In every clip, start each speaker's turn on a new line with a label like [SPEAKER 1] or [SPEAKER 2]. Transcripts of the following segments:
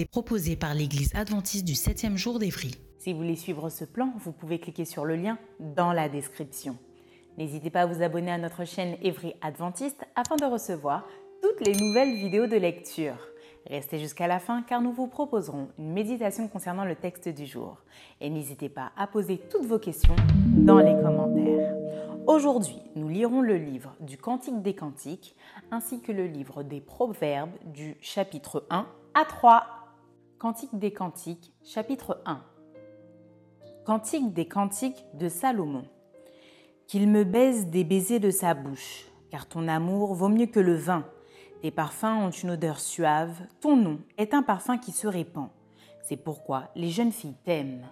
[SPEAKER 1] Est proposée par l'Église adventiste du 7e jour d'Évry.
[SPEAKER 2] Si vous voulez suivre ce plan, vous pouvez cliquer sur le lien dans la description. N'hésitez pas à vous abonner à notre chaîne Évry Adventiste afin de recevoir toutes les nouvelles vidéos de lecture. Restez jusqu'à la fin car nous vous proposerons une méditation concernant le texte du jour. Et n'hésitez pas à poser toutes vos questions dans les commentaires. Aujourd'hui, nous lirons le livre du Cantique des Cantiques ainsi que le livre des Proverbes du chapitre 1 à 3. Cantique des Cantiques, chapitre 1. Cantique des Cantiques de Salomon. Qu'il me baise des baisers de sa bouche, car ton amour vaut mieux que le vin. Tes parfums ont une odeur suave, ton nom est un parfum qui se répand. C'est pourquoi les jeunes filles t'aiment.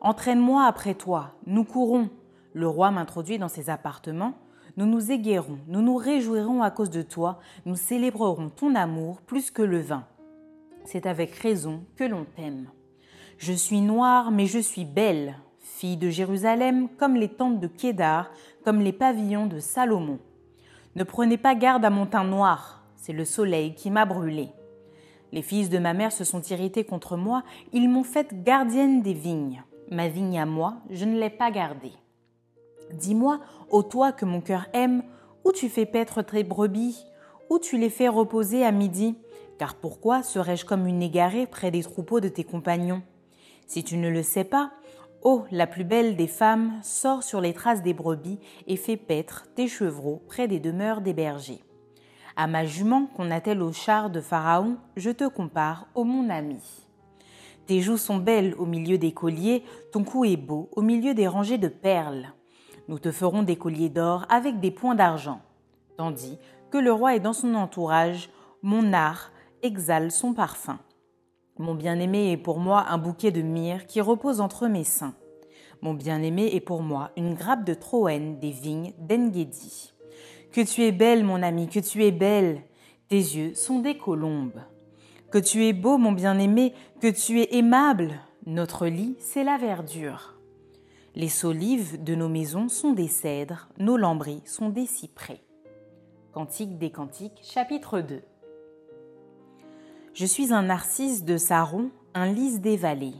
[SPEAKER 2] Entraîne-moi après toi, nous courons. Le roi m'introduit dans ses appartements. Nous nous éguerrons, nous nous réjouirons à cause de toi, nous célébrerons ton amour plus que le vin c'est avec raison que l'on t'aime. Je suis noire, mais je suis belle, fille de Jérusalem, comme les tentes de Kédar, comme les pavillons de Salomon. Ne prenez pas garde à mon teint noir, c'est le soleil qui m'a brûlé. Les fils de ma mère se sont irrités contre moi, ils m'ont faite gardienne des vignes. Ma vigne à moi, je ne l'ai pas gardée. Dis-moi, ô toi que mon cœur aime, où tu fais paître tes brebis, où tu les fais reposer à midi, car pourquoi serais-je comme une égarée près des troupeaux de tes compagnons? Si tu ne le sais pas, ô la plus belle des femmes, sors sur les traces des brebis et fais paître tes chevreaux près des demeures des bergers. À ma jument qu'on attelle au char de Pharaon, je te compare, ô mon ami. Tes joues sont belles au milieu des colliers, ton cou est beau au milieu des rangées de perles. Nous te ferons des colliers d'or avec des points d'argent. Tandis que le roi est dans son entourage, mon art exhale son parfum. Mon bien-aimé est pour moi un bouquet de myrrhe qui repose entre mes seins. Mon bien-aimé est pour moi une grappe de Troène des vignes d'Engedi. Que tu es belle, mon ami, que tu es belle. Tes yeux sont des colombes. Que tu es beau, mon bien-aimé, que tu es aimable. Notre lit, c'est la verdure. Les solives de nos maisons sont des cèdres, nos lambris sont des cyprès. Cantique des Cantiques, chapitre 2. Je suis un narcisse de Saron, un lys des vallées.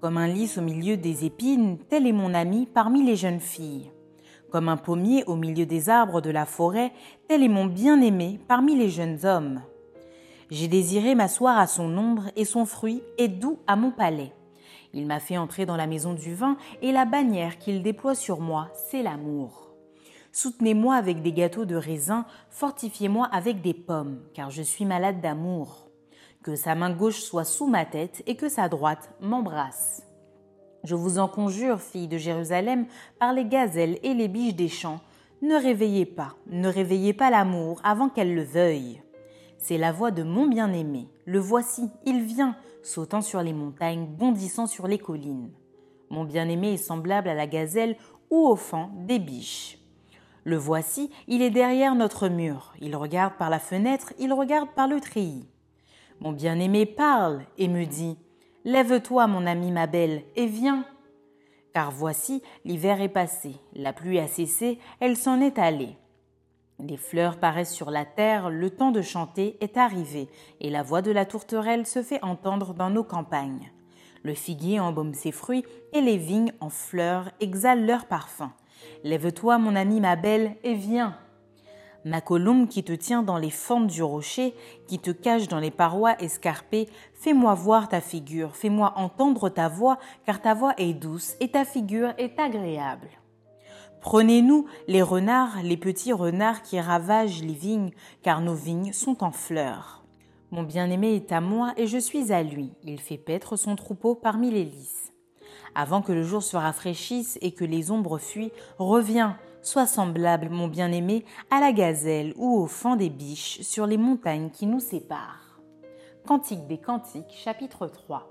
[SPEAKER 2] Comme un lys au milieu des épines, tel est mon ami parmi les jeunes filles. Comme un pommier au milieu des arbres de la forêt, tel est mon bien-aimé parmi les jeunes hommes. J'ai désiré m'asseoir à son ombre et son fruit est doux à mon palais. Il m'a fait entrer dans la maison du vin et la bannière qu'il déploie sur moi, c'est l'amour. Soutenez-moi avec des gâteaux de raisin, fortifiez-moi avec des pommes, car je suis malade d'amour que sa main gauche soit sous ma tête et que sa droite m'embrasse. Je vous en conjure, filles de Jérusalem, par les gazelles et les biches des champs, ne réveillez pas, ne réveillez pas l'amour avant qu'elle le veuille. C'est la voix de mon bien-aimé. Le voici, il vient, sautant sur les montagnes, bondissant sur les collines. Mon bien-aimé est semblable à la gazelle ou au fan des biches. Le voici, il est derrière notre mur. Il regarde par la fenêtre, il regarde par le treillis. Mon bien-aimé parle et me dit Lève-toi, mon ami ma belle, et viens. Car voici, l'hiver est passé, la pluie a cessé, elle s'en est allée. Les fleurs paraissent sur la terre, le temps de chanter est arrivé, et la voix de la tourterelle se fait entendre dans nos campagnes. Le figuier embaume ses fruits, et les vignes en fleurs exhalent leur parfum. Lève-toi, mon ami ma belle, et viens. Ma colombe qui te tient dans les fentes du rocher, qui te cache dans les parois escarpées, fais-moi voir ta figure, fais-moi entendre ta voix, car ta voix est douce et ta figure est agréable. Prenez-nous les renards, les petits renards qui ravagent les vignes, car nos vignes sont en fleurs. Mon bien-aimé est à moi et je suis à lui. Il fait paître son troupeau parmi les lys. Avant que le jour se rafraîchisse et que les ombres fuient, reviens, sois semblable, mon bien-aimé, à la gazelle ou au fond des biches sur les montagnes qui nous séparent. Cantique des Cantiques, chapitre 3.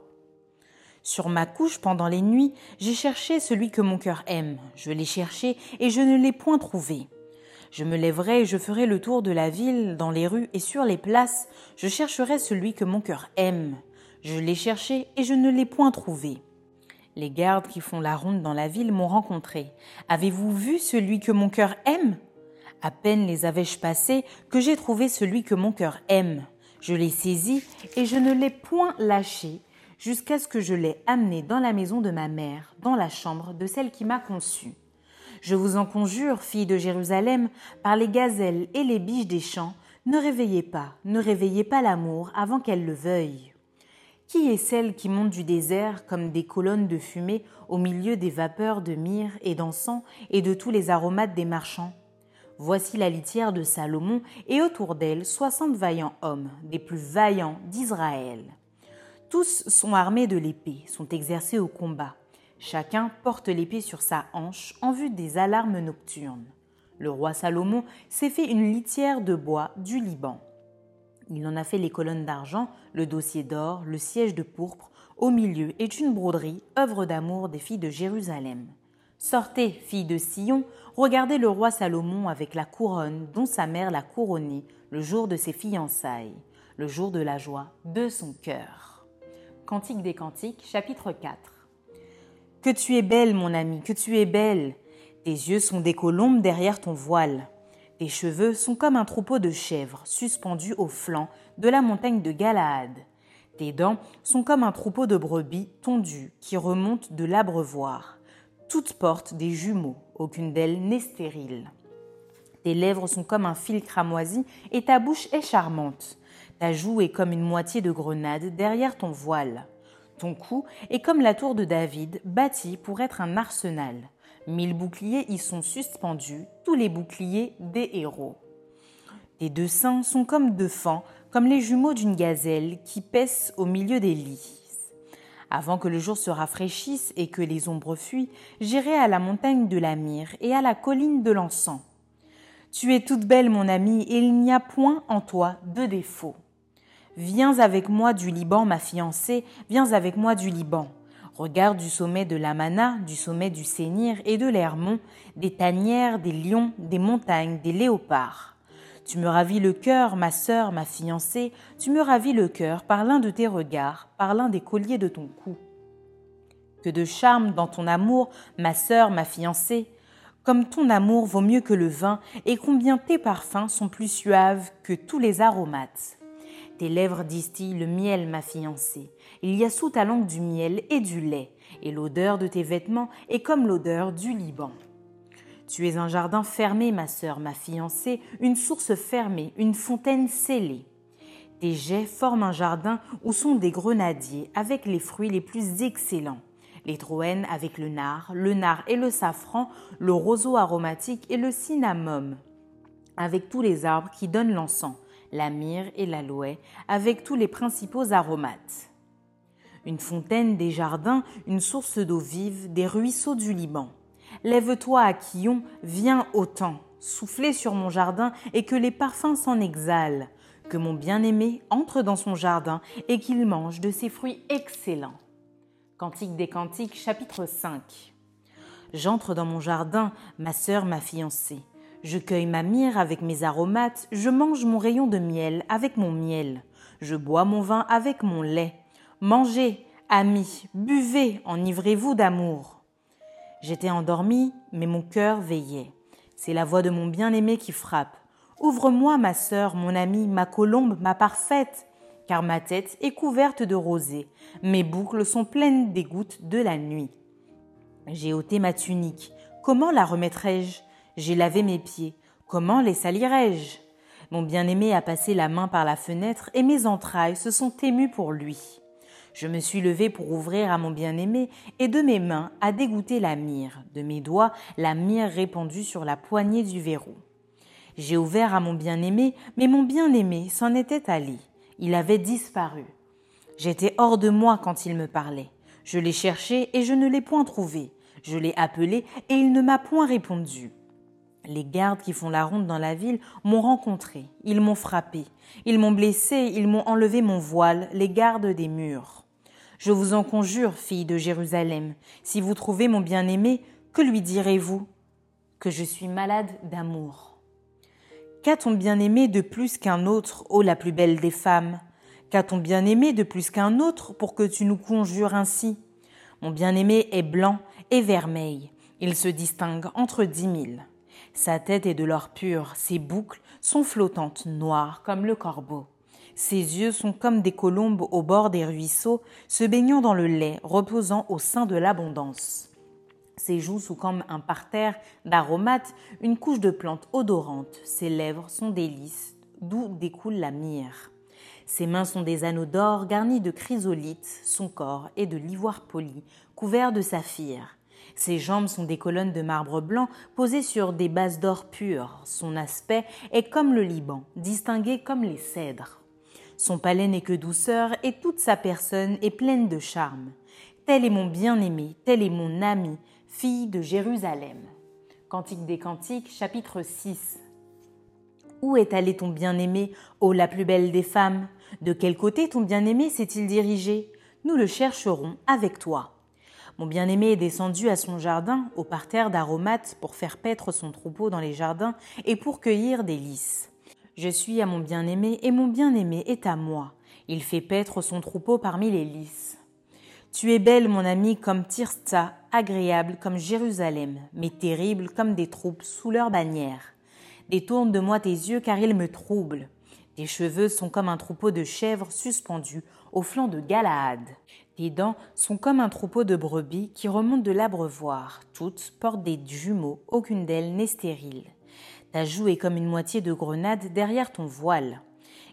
[SPEAKER 2] Sur ma couche pendant les nuits, j'ai cherché celui que mon cœur aime. Je l'ai cherché et je ne l'ai point trouvé. Je me lèverai et je ferai le tour de la ville, dans les rues et sur les places. Je chercherai celui que mon cœur aime. Je l'ai cherché et je ne l'ai point trouvé. Les gardes qui font la ronde dans la ville m'ont rencontré. Avez-vous vu celui que mon cœur aime? À peine les avais-je passés que j'ai trouvé celui que mon cœur aime. Je l'ai saisi et je ne l'ai point lâché jusqu'à ce que je l'ai amené dans la maison de ma mère, dans la chambre de celle qui m'a conçue. Je vous en conjure, filles de Jérusalem, par les gazelles et les biches des champs, ne réveillez pas, ne réveillez pas l'amour avant qu'elle le veuille. Qui est celle qui monte du désert comme des colonnes de fumée au milieu des vapeurs de myrrhe et d'encens et de tous les aromates des marchands? Voici la litière de Salomon, et autour d'elle soixante vaillants hommes, des plus vaillants d'Israël. Tous sont armés de l'épée, sont exercés au combat. Chacun porte l'épée sur sa hanche en vue des alarmes nocturnes. Le roi Salomon s'est fait une litière de bois du Liban. Il en a fait les colonnes d'argent, le dossier d'or, le siège de pourpre. Au milieu est une broderie, œuvre d'amour des filles de Jérusalem. Sortez, filles de Sion, regardez le roi Salomon avec la couronne dont sa mère l'a couronné le jour de ses fiançailles, le jour de la joie de son cœur. Cantique des Cantiques, chapitre 4. Que tu es belle, mon ami, que tu es belle. Tes yeux sont des colombes derrière ton voile. Tes cheveux sont comme un troupeau de chèvres suspendus au flanc de la montagne de Galaad. Tes dents sont comme un troupeau de brebis tondues qui remontent de l'abreuvoir. Toutes portent des jumeaux, aucune d'elles n'est stérile. Tes lèvres sont comme un fil cramoisi et ta bouche est charmante. Ta joue est comme une moitié de grenade derrière ton voile. Ton cou est comme la tour de David, bâtie pour être un arsenal. Mille boucliers y sont suspendus, tous les boucliers des héros. Tes deux seins sont comme deux fans, comme les jumeaux d'une gazelle qui paissent au milieu des lys. Avant que le jour se rafraîchisse et que les ombres fuient, j'irai à la montagne de la myrrhe et à la colline de l'encens. Tu es toute belle, mon ami, et il n'y a point en toi de défaut. Viens avec moi du Liban, ma fiancée, viens avec moi du Liban. Regarde du sommet de l'Amana, du sommet du Sénir et de l'Hermont, des tanières, des lions, des montagnes, des léopards. Tu me ravis le cœur, ma sœur, ma fiancée, tu me ravis le cœur par l'un de tes regards, par l'un des colliers de ton cou. Que de charme dans ton amour, ma sœur, ma fiancée, comme ton amour vaut mieux que le vin, et combien tes parfums sont plus suaves que tous les aromates. Tes lèvres distillent le miel, ma fiancée. Il y a sous ta langue du miel et du lait, et l'odeur de tes vêtements est comme l'odeur du Liban. Tu es un jardin fermé, ma sœur, ma fiancée, une source fermée, une fontaine scellée. Tes jets forment un jardin où sont des grenadiers avec les fruits les plus excellents. Les troènes avec le nard, le nard et le safran, le roseau aromatique et le cinnamome, avec tous les arbres qui donnent l'encens la myrrhe et l'aloe, avec tous les principaux aromates. Une fontaine des jardins, une source d'eau vive, des ruisseaux du Liban. Lève-toi à Quillon, viens au temps, soufflez sur mon jardin et que les parfums s'en exhalent, que mon bien-aimé entre dans son jardin et qu'il mange de ses fruits excellents. Cantique des Cantiques, chapitre 5. J'entre dans mon jardin, ma sœur, ma fiancée. Je cueille ma myrrhe avec mes aromates, je mange mon rayon de miel avec mon miel, je bois mon vin avec mon lait. Mangez, amis, buvez, enivrez-vous d'amour. J'étais endormi, mais mon cœur veillait. C'est la voix de mon bien-aimé qui frappe. Ouvre-moi, ma sœur, mon amie, ma colombe, ma parfaite, car ma tête est couverte de rosée, mes boucles sont pleines des gouttes de la nuit. J'ai ôté ma tunique, comment la remettrai-je? J'ai lavé mes pieds. Comment les salirais-je? Mon bien-aimé a passé la main par la fenêtre et mes entrailles se sont émues pour lui. Je me suis levée pour ouvrir à mon bien-aimé, et de mes mains a dégoûté la myrrhe, de mes doigts la myrrhe répandue sur la poignée du verrou. J'ai ouvert à mon bien-aimé, mais mon bien-aimé s'en était allé. Il avait disparu. J'étais hors de moi quand il me parlait. Je l'ai cherché et je ne l'ai point trouvé. Je l'ai appelé et il ne m'a point répondu. Les gardes qui font la ronde dans la ville m'ont rencontré, ils m'ont frappé, ils m'ont blessé, ils m'ont enlevé mon voile, les gardes des murs. Je vous en conjure, fille de Jérusalem, si vous trouvez mon bien-aimé, que lui direz-vous Que je suis malade d'amour? Qu'a ton bien-aimé de plus qu'un autre, ô la plus belle des femmes? Qu'a ton bien-aimé de plus qu'un autre pour que tu nous conjures ainsi? Mon bien-aimé est blanc et vermeil, il se distingue entre dix mille. Sa tête est de l'or pur, ses boucles sont flottantes, noires comme le corbeau. Ses yeux sont comme des colombes au bord des ruisseaux, se baignant dans le lait, reposant au sein de l'abondance. Ses joues sont comme un parterre d'aromates, une couche de plantes odorantes. Ses lèvres sont des lys, d'où découle la myrrhe. Ses mains sont des anneaux d'or garnis de chrysolites, son corps est de l'ivoire poli, couvert de saphir. Ses jambes sont des colonnes de marbre blanc posées sur des bases d'or pur. Son aspect est comme le Liban, distingué comme les cèdres. Son palais n'est que douceur et toute sa personne est pleine de charme. Tel est mon bien-aimé, tel est mon ami, fille de Jérusalem. Cantique des Cantiques, chapitre 6. Où est allé ton bien-aimé, ô la plus belle des femmes? De quel côté ton bien-aimé s'est-il dirigé? Nous le chercherons avec toi. Mon bien-aimé est descendu à son jardin, au parterre d'aromates, pour faire paître son troupeau dans les jardins et pour cueillir des lys. Je suis à mon bien-aimé et mon bien-aimé est à moi. Il fait paître son troupeau parmi les lys. Tu es belle, mon ami, comme Tirsta, agréable comme Jérusalem, mais terrible comme des troupes sous leur bannière. Détourne de moi tes yeux car ils me troublent. Tes cheveux sont comme un troupeau de chèvres suspendus au flanc de Galaad. Tes dents sont comme un troupeau de brebis qui remontent de l'abreuvoir. Toutes portent des jumeaux, aucune d'elles n'est stérile. Ta joue est comme une moitié de grenade derrière ton voile.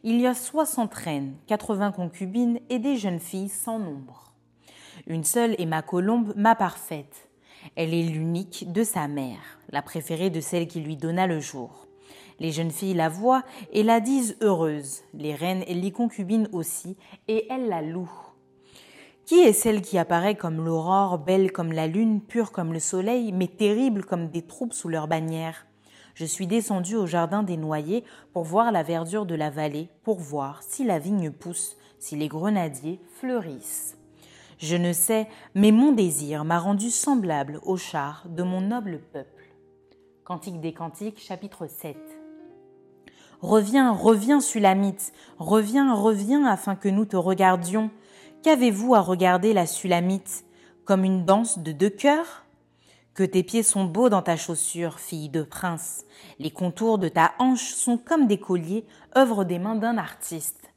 [SPEAKER 2] Il y a soixante reines, quatre-vingts concubines et des jeunes filles sans nombre. Une seule est ma colombe, ma parfaite. Elle est l'unique de sa mère, la préférée de celle qui lui donna le jour. Les jeunes filles la voient et la disent heureuse, les reines et les concubines aussi, et elles la louent. Qui est celle qui apparaît comme l'aurore, belle comme la lune, pure comme le soleil, mais terrible comme des troupes sous leur bannière Je suis descendue au jardin des noyers pour voir la verdure de la vallée, pour voir si la vigne pousse, si les grenadiers fleurissent. Je ne sais, mais mon désir m'a rendu semblable au char de mon noble peuple. Cantique des Cantiques, chapitre 7. Reviens, reviens, Sulamite, reviens, reviens, afin que nous te regardions. Qu'avez-vous à regarder la Sulamite? Comme une danse de deux cœurs? Que tes pieds sont beaux dans ta chaussure, fille de prince. Les contours de ta hanche sont comme des colliers, œuvre des mains d'un artiste.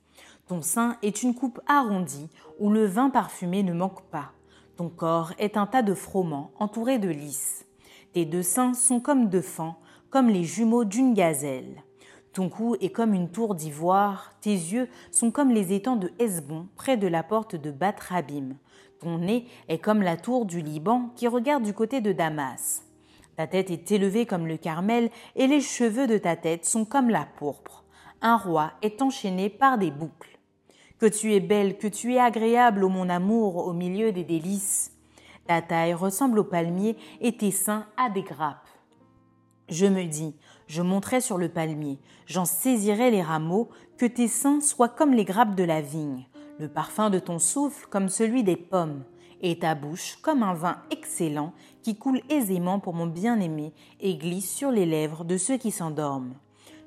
[SPEAKER 2] Ton sein est une coupe arrondie où le vin parfumé ne manque pas. Ton corps est un tas de froment entouré de lys. Tes deux seins sont comme deux fans, comme les jumeaux d'une gazelle. Ton cou est comme une tour d'ivoire, tes yeux sont comme les étangs de Hesbon près de la porte de Batrabim. Ton nez est comme la tour du Liban qui regarde du côté de Damas. Ta tête est élevée comme le Carmel et les cheveux de ta tête sont comme la pourpre. Un roi est enchaîné par des boucles. Que tu es belle, que tu es agréable, ô mon amour, au milieu des délices. Ta taille ressemble au palmier et tes seins à des grappes. Je me dis, je monterai sur le palmier, j'en saisirai les rameaux, que tes seins soient comme les grappes de la vigne, le parfum de ton souffle comme celui des pommes, et ta bouche comme un vin excellent qui coule aisément pour mon bien-aimé et glisse sur les lèvres de ceux qui s'endorment.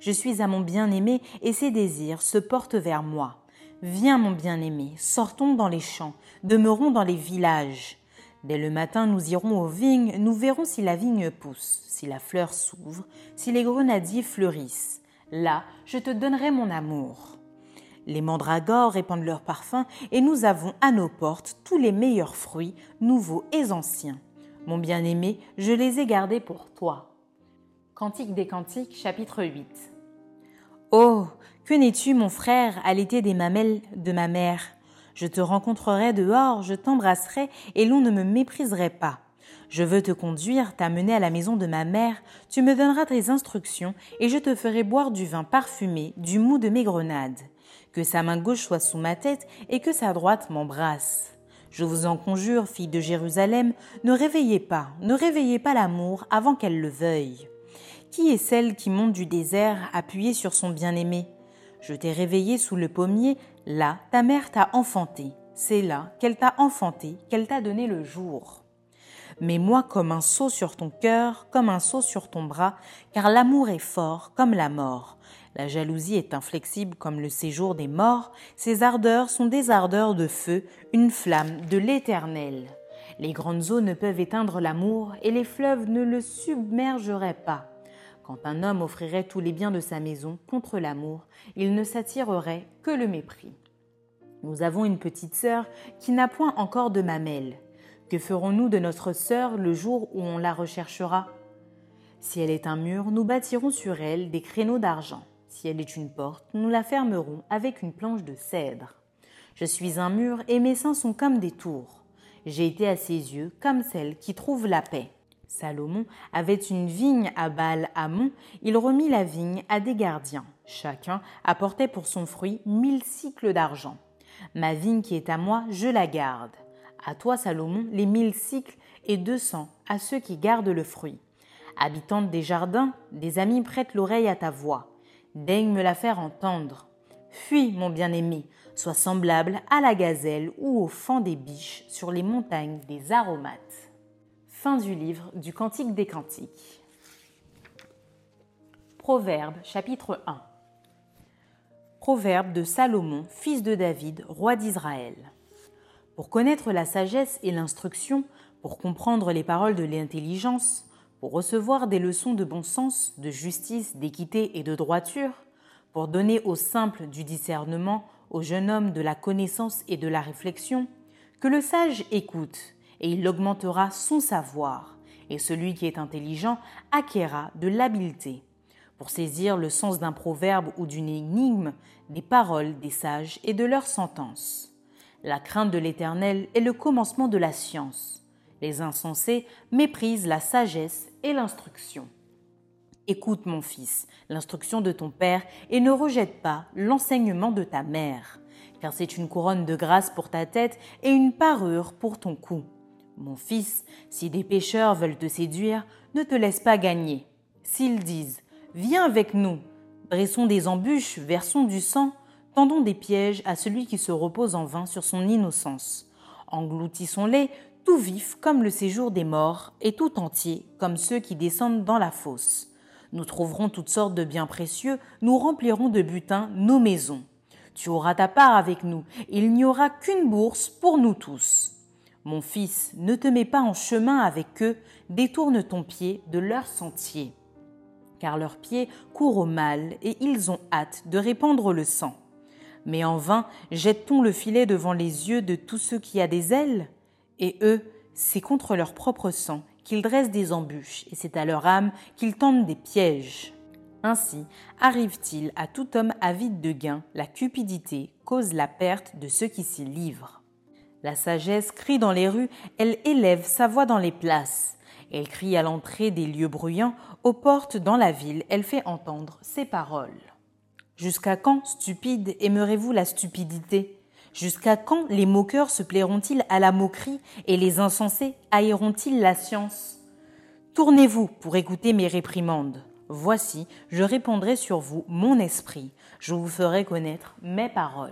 [SPEAKER 2] Je suis à mon bien-aimé et ses désirs se portent vers moi. Viens mon bien-aimé, sortons dans les champs, demeurons dans les villages. Dès le matin, nous irons aux vignes, nous verrons si la vigne pousse, si la fleur s'ouvre, si les grenadiers fleurissent. Là, je te donnerai mon amour. Les mandragores répandent leur parfum et nous avons à nos portes tous les meilleurs fruits, nouveaux et anciens. Mon bien-aimé, je les ai gardés pour toi. Cantique des Cantiques, chapitre 8. Oh, que n'es-tu, mon frère, à l'été des mamelles de ma mère? Je te rencontrerai dehors, je t'embrasserai, et l'on ne me mépriserait pas. Je veux te conduire, t'amener à la maison de ma mère, tu me donneras tes instructions, et je te ferai boire du vin parfumé, du mou de mes grenades. Que sa main gauche soit sous ma tête, et que sa droite m'embrasse. Je vous en conjure, fille de Jérusalem, ne réveillez pas, ne réveillez pas l'amour avant qu'elle le veuille. Qui est celle qui monte du désert appuyée sur son bien-aimé? Je t'ai réveillé sous le pommier, là ta mère t'a enfanté. C'est là qu'elle t'a enfanté, qu'elle t'a donné le jour. Mets-moi comme un seau sur ton cœur, comme un seau sur ton bras, car l'amour est fort comme la mort. La jalousie est inflexible comme le séjour des morts, ses ardeurs sont des ardeurs de feu, une flamme de l'éternel. Les grandes eaux ne peuvent éteindre l'amour, et les fleuves ne le submergeraient pas. Quand un homme offrirait tous les biens de sa maison contre l'amour, il ne s'attirerait que le mépris. Nous avons une petite sœur qui n'a point encore de mamelle. Que ferons-nous de notre sœur le jour où on la recherchera? Si elle est un mur, nous bâtirons sur elle des créneaux d'argent. Si elle est une porte, nous la fermerons avec une planche de cèdre. Je suis un mur et mes seins sont comme des tours. J'ai été à ses yeux comme celle qui trouve la paix. Salomon avait une vigne à Baal Hamon, il remit la vigne à des gardiens. Chacun apportait pour son fruit mille cycles d'argent. Ma vigne qui est à moi, je la garde. À toi, Salomon, les mille cycles et deux cents à ceux qui gardent le fruit. Habitante des jardins, des amis prêtent l'oreille à ta voix daigne me la faire entendre. Fuis, mon bien-aimé, sois semblable à la gazelle ou au fan des biches sur les montagnes des aromates. Fin du livre du Cantique des Cantiques. Proverbe chapitre 1 Proverbe de Salomon, fils de David, roi d'Israël. Pour connaître la sagesse et l'instruction, pour comprendre les paroles de l'intelligence, pour recevoir des leçons de bon sens, de justice, d'équité et de droiture, pour donner aux simples du discernement, aux jeunes hommes de la connaissance et de la réflexion, que le sage écoute, et il augmentera son savoir, et celui qui est intelligent acquérera de l'habileté, pour saisir le sens d'un proverbe ou d'une énigme, des paroles des sages et de leurs sentences. La crainte de l'Éternel est le commencement de la science les insensés méprisent la sagesse et l'instruction. Écoute, mon fils, l'instruction de ton père et ne rejette pas l'enseignement de ta mère, car c'est une couronne de grâce pour ta tête et une parure pour ton cou. Mon fils, si des pécheurs veulent te séduire, ne te laisse pas gagner. S'ils disent Viens avec nous, dressons des embûches, versons du sang, tendons des pièges à celui qui se repose en vain sur son innocence. Engloutissons-les tout vif comme le séjour des morts et tout entier comme ceux qui descendent dans la fosse. Nous trouverons toutes sortes de biens précieux, nous remplirons de butin nos maisons. Tu auras ta part avec nous, il n'y aura qu'une bourse pour nous tous. Mon fils, ne te mets pas en chemin avec eux, détourne ton pied de leur sentier. Car leurs pieds courent au mal et ils ont hâte de répandre le sang. Mais en vain jette-t-on le filet devant les yeux de tous ceux qui a des ailes? Et eux, c'est contre leur propre sang qu'ils dressent des embûches, et c'est à leur âme qu'ils tendent des pièges. Ainsi arrive-t-il à tout homme avide de gain, la cupidité cause la perte de ceux qui s'y livrent. La sagesse crie dans les rues, elle élève sa voix dans les places. Elle crie à l'entrée des lieux bruyants, aux portes dans la ville, elle fait entendre ses paroles. Jusqu'à quand, stupide, aimerez-vous la stupidité? Jusqu'à quand les moqueurs se plairont-ils à la moquerie et les insensés haïront-ils la science? Tournez-vous pour écouter mes réprimandes. Voici, je répandrai sur vous mon esprit, je vous ferai connaître mes paroles.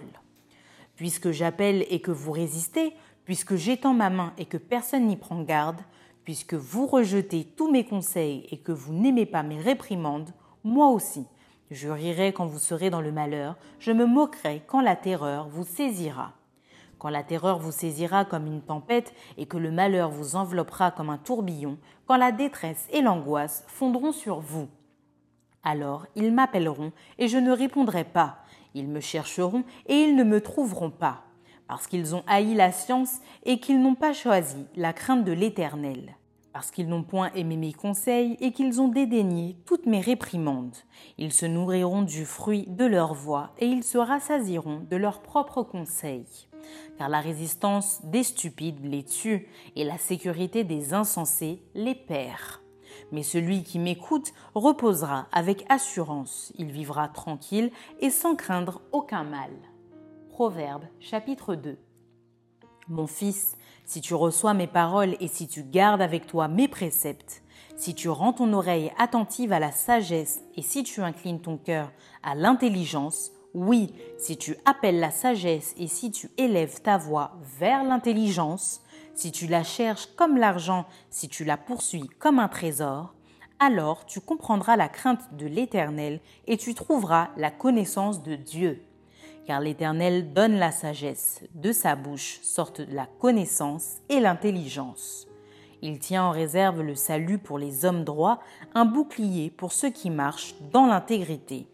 [SPEAKER 2] Puisque j'appelle et que vous résistez, puisque j'étends ma main et que personne n'y prend garde, puisque vous rejetez tous mes conseils et que vous n'aimez pas mes réprimandes, moi aussi, je rirai quand vous serez dans le malheur, je me moquerai quand la terreur vous saisira. Quand la terreur vous saisira comme une tempête et que le malheur vous enveloppera comme un tourbillon, quand la détresse et l'angoisse fondront sur vous. Alors ils m'appelleront et je ne répondrai pas. Ils me chercheront et ils ne me trouveront pas, parce qu'ils ont haï la science et qu'ils n'ont pas choisi la crainte de l'Éternel parce qu'ils n'ont point aimé mes conseils et qu'ils ont dédaigné toutes mes réprimandes. Ils se nourriront du fruit de leur voix et ils se rassasieront de leurs propres conseils. car la résistance des stupides les tue et la sécurité des insensés les perd. Mais celui qui m'écoute reposera avec assurance, il vivra tranquille et sans craindre aucun mal. Proverbe chapitre 2 Mon fils, si tu reçois mes paroles et si tu gardes avec toi mes préceptes, si tu rends ton oreille attentive à la sagesse et si tu inclines ton cœur à l'intelligence, oui, si tu appelles la sagesse et si tu élèves ta voix vers l'intelligence, si tu la cherches comme l'argent, si tu la poursuis comme un trésor, alors tu comprendras la crainte de l'Éternel et tu trouveras la connaissance de Dieu. Car l'Éternel donne la sagesse, de sa bouche sortent la connaissance et l'intelligence. Il tient en réserve le salut pour les hommes droits, un bouclier pour ceux qui marchent dans l'intégrité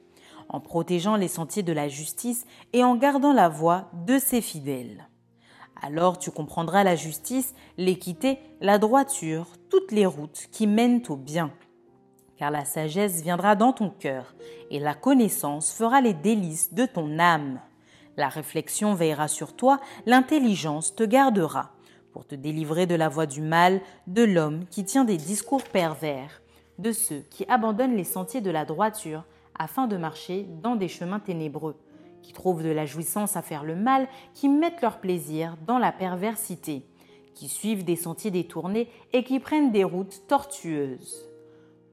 [SPEAKER 2] en protégeant les sentiers de la justice et en gardant la voie de ses fidèles. Alors tu comprendras la justice, l'équité, la droiture, toutes les routes qui mènent au bien. Car la sagesse viendra dans ton cœur, et la connaissance fera les délices de ton âme. La réflexion veillera sur toi, l'intelligence te gardera, pour te délivrer de la voie du mal, de l'homme qui tient des discours pervers, de ceux qui abandonnent les sentiers de la droiture, afin de marcher dans des chemins ténébreux, qui trouvent de la jouissance à faire le mal, qui mettent leur plaisir dans la perversité, qui suivent des sentiers détournés et qui prennent des routes tortueuses.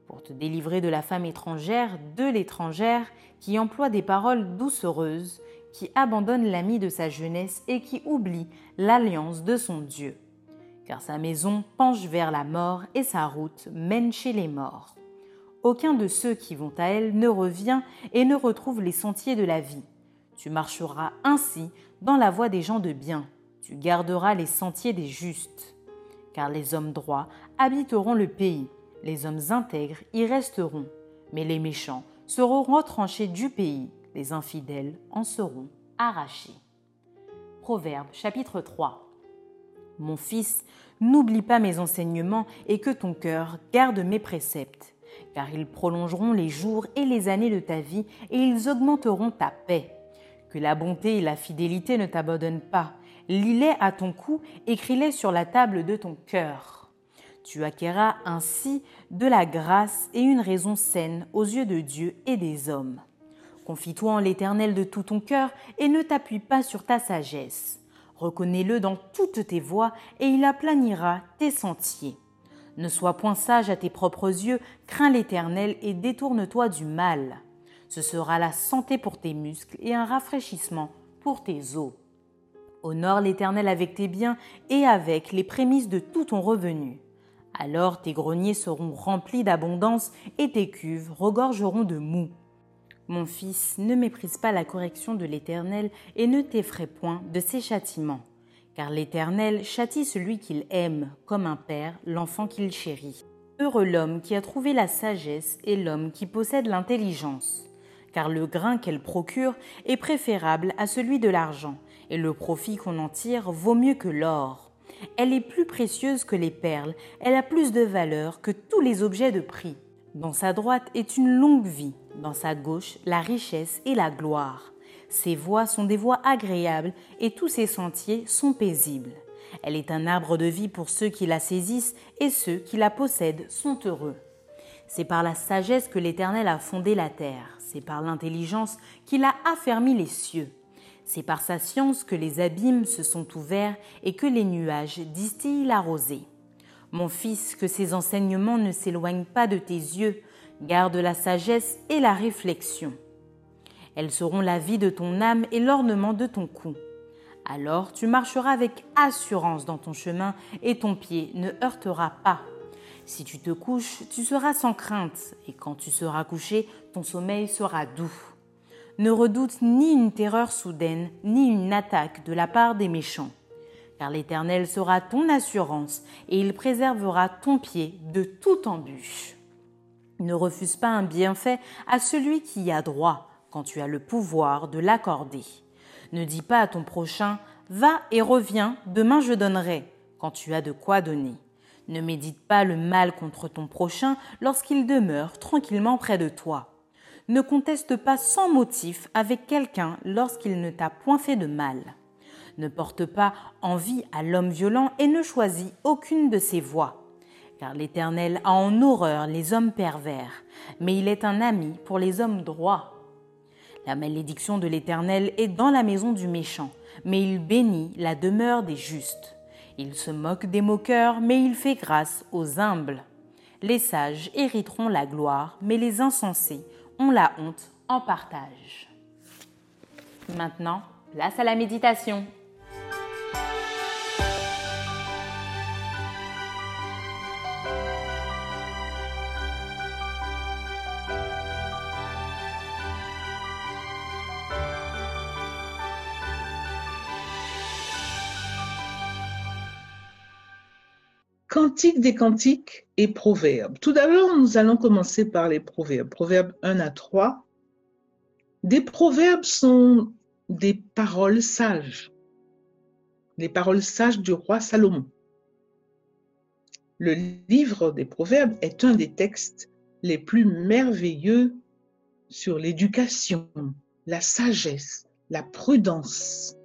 [SPEAKER 2] Pour te délivrer de la femme étrangère, de l'étrangère, qui emploie des paroles doucereuses, qui abandonne l'ami de sa jeunesse et qui oublie l'alliance de son Dieu. Car sa maison penche vers la mort et sa route mène chez les morts aucun de ceux qui vont à elle ne revient et ne retrouve les sentiers de la vie. Tu marcheras ainsi dans la voie des gens de bien, tu garderas les sentiers des justes. Car les hommes droits habiteront le pays, les hommes intègres y resteront, mais les méchants seront retranchés du pays, les infidèles en seront arrachés. Proverbe chapitre 3 Mon fils, n'oublie pas mes enseignements et que ton cœur garde mes préceptes car ils prolongeront les jours et les années de ta vie et ils augmenteront ta paix. Que la bonté et la fidélité ne t'abandonnent pas. Lis-les à ton cou, écris-les sur la table de ton cœur. Tu acquéras ainsi de la grâce et une raison saine aux yeux de Dieu et des hommes. Confie-toi en l'Éternel de tout ton cœur et ne t'appuie pas sur ta sagesse. Reconnais-le dans toutes tes voies et il aplanira tes sentiers. Ne sois point sage à tes propres yeux, crains l'Éternel et détourne-toi du mal. Ce sera la santé pour tes muscles et un rafraîchissement pour tes os. Honore l'Éternel avec tes biens et avec les prémices de tout ton revenu. Alors tes greniers seront remplis d'abondance et tes cuves regorgeront de mou. Mon fils, ne méprise pas la correction de l'Éternel et ne t'effraie point de ses châtiments car l'Éternel châtie celui qu'il aime, comme un père l'enfant qu'il chérit. Heureux l'homme qui a trouvé la sagesse et l'homme qui possède l'intelligence, car le grain qu'elle procure est préférable à celui de l'argent, et le profit qu'on en tire vaut mieux que l'or. Elle est plus précieuse que les perles, elle a plus de valeur que tous les objets de prix. Dans sa droite est une longue vie, dans sa gauche la richesse et la gloire. Ses voies sont des voies agréables et tous ses sentiers sont paisibles. Elle est un arbre de vie pour ceux qui la saisissent et ceux qui la possèdent sont heureux. C'est par la sagesse que l'Éternel a fondé la terre, c'est par l'intelligence qu'il a affermi les cieux. C'est par sa science que les abîmes se sont ouverts et que les nuages distillent la rosée. Mon fils, que ces enseignements ne s'éloignent pas de tes yeux, garde la sagesse et la réflexion. Elles seront la vie de ton âme et l'ornement de ton cou. Alors tu marcheras avec assurance dans ton chemin et ton pied ne heurtera pas. Si tu te couches, tu seras sans crainte, et quand tu seras couché, ton sommeil sera doux. Ne redoute ni une terreur soudaine, ni une attaque de la part des méchants, car l'Éternel sera ton assurance, et il préservera ton pied de toute embûche. Ne refuse pas un bienfait à celui qui y a droit, quand tu as le pouvoir de l'accorder. Ne dis pas à ton prochain Va et reviens, demain je donnerai, quand tu as de quoi donner. Ne médite pas le mal contre ton prochain lorsqu'il demeure tranquillement près de toi. Ne conteste pas sans motif avec quelqu'un lorsqu'il ne t'a point fait de mal. ne porte pas envie à l'homme violent et ne choisit aucune de ses voies. Car l'Éternel a en horreur les hommes pervers, mais il est un ami pour les hommes droits. La malédiction de l'Éternel est dans la maison du méchant, mais il bénit la demeure des justes. Il se moque des moqueurs, mais il fait grâce aux humbles. Les sages hériteront la gloire, mais les insensés ont la honte en partage. Maintenant, place à la méditation.
[SPEAKER 3] Des cantiques et proverbes. Tout d'abord, nous allons commencer par les proverbes. Proverbes 1 à 3. Des proverbes sont des paroles sages, les paroles sages du roi Salomon. Le livre des proverbes est un des textes les plus merveilleux sur l'éducation, la sagesse, la prudence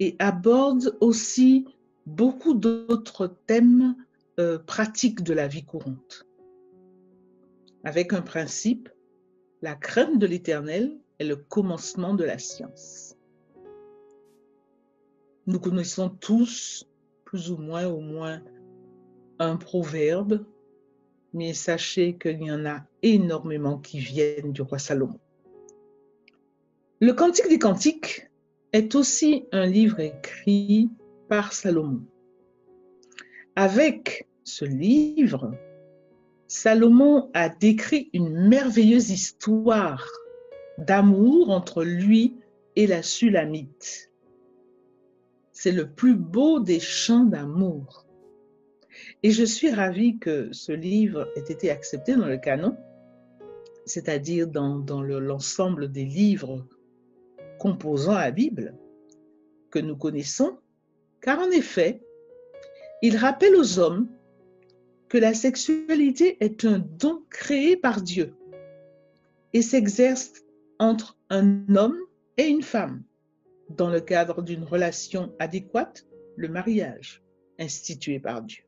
[SPEAKER 3] et aborde aussi beaucoup d'autres thèmes euh, pratiques de la vie courante. Avec un principe, la crainte de l'éternel est le commencement de la science. Nous connaissons tous, plus ou moins, au moins, un proverbe, mais sachez qu'il y en a énormément qui viennent du roi Salomon. Le Cantique des Cantiques est aussi un livre écrit par Salomon. Avec ce livre, Salomon a décrit une merveilleuse histoire d'amour entre lui et la Sulamite. C'est le plus beau des chants d'amour. Et je suis ravie que ce livre ait été accepté dans le canon, c'est-à-dire dans, l'ensemble des livres composant la Bible que nous connaissons, car en effet, il rappelle aux hommes que la sexualité est un don créé par Dieu et s'exerce entre un homme et une femme dans le cadre d'une relation adéquate, le mariage institué par Dieu.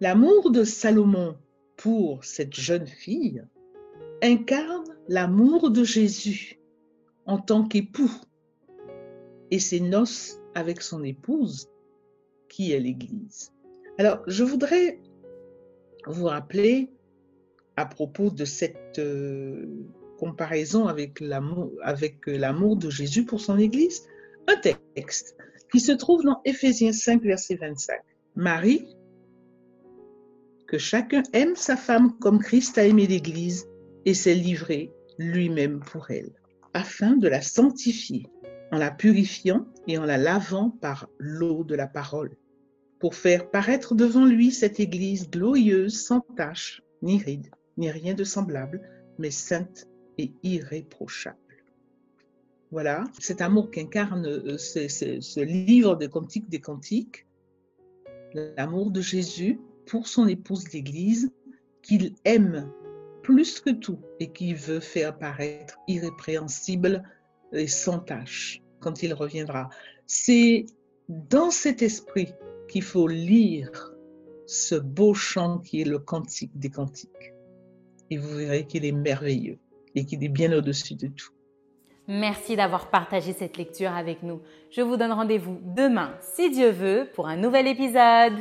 [SPEAKER 3] L'amour de Salomon pour cette jeune fille incarne l'amour de Jésus en tant qu'époux et ses noces avec son épouse, qui est l'Église. Alors, je voudrais vous rappeler, à propos de cette euh, comparaison avec l'amour, avec l'amour de Jésus pour son Église, un texte qui se trouve dans Éphésiens 5, verset 25. Marie, que chacun aime sa femme comme Christ a aimé l'Église et s'est livré lui-même pour elle, afin de la sanctifier en la purifiant et en la lavant par l'eau de la parole, pour faire paraître devant lui cette Église glorieuse, sans tache, ni ride, ni rien de semblable, mais sainte et irréprochable. Voilà, cet amour qu'incarne euh, ce, livre de Cantiques des Cantiques, l'amour de Jésus pour son épouse l'Église, qu'il aime plus que tout et qui veut faire paraître irrépréhensible et sans tâche quand il reviendra. C'est dans cet esprit qu'il faut lire ce beau chant qui est le cantique des cantiques. Et vous verrez qu'il est merveilleux et qu'il est bien au-dessus de tout.
[SPEAKER 2] Merci d'avoir partagé cette lecture avec nous. Je vous donne rendez-vous demain, si Dieu veut, pour un nouvel épisode.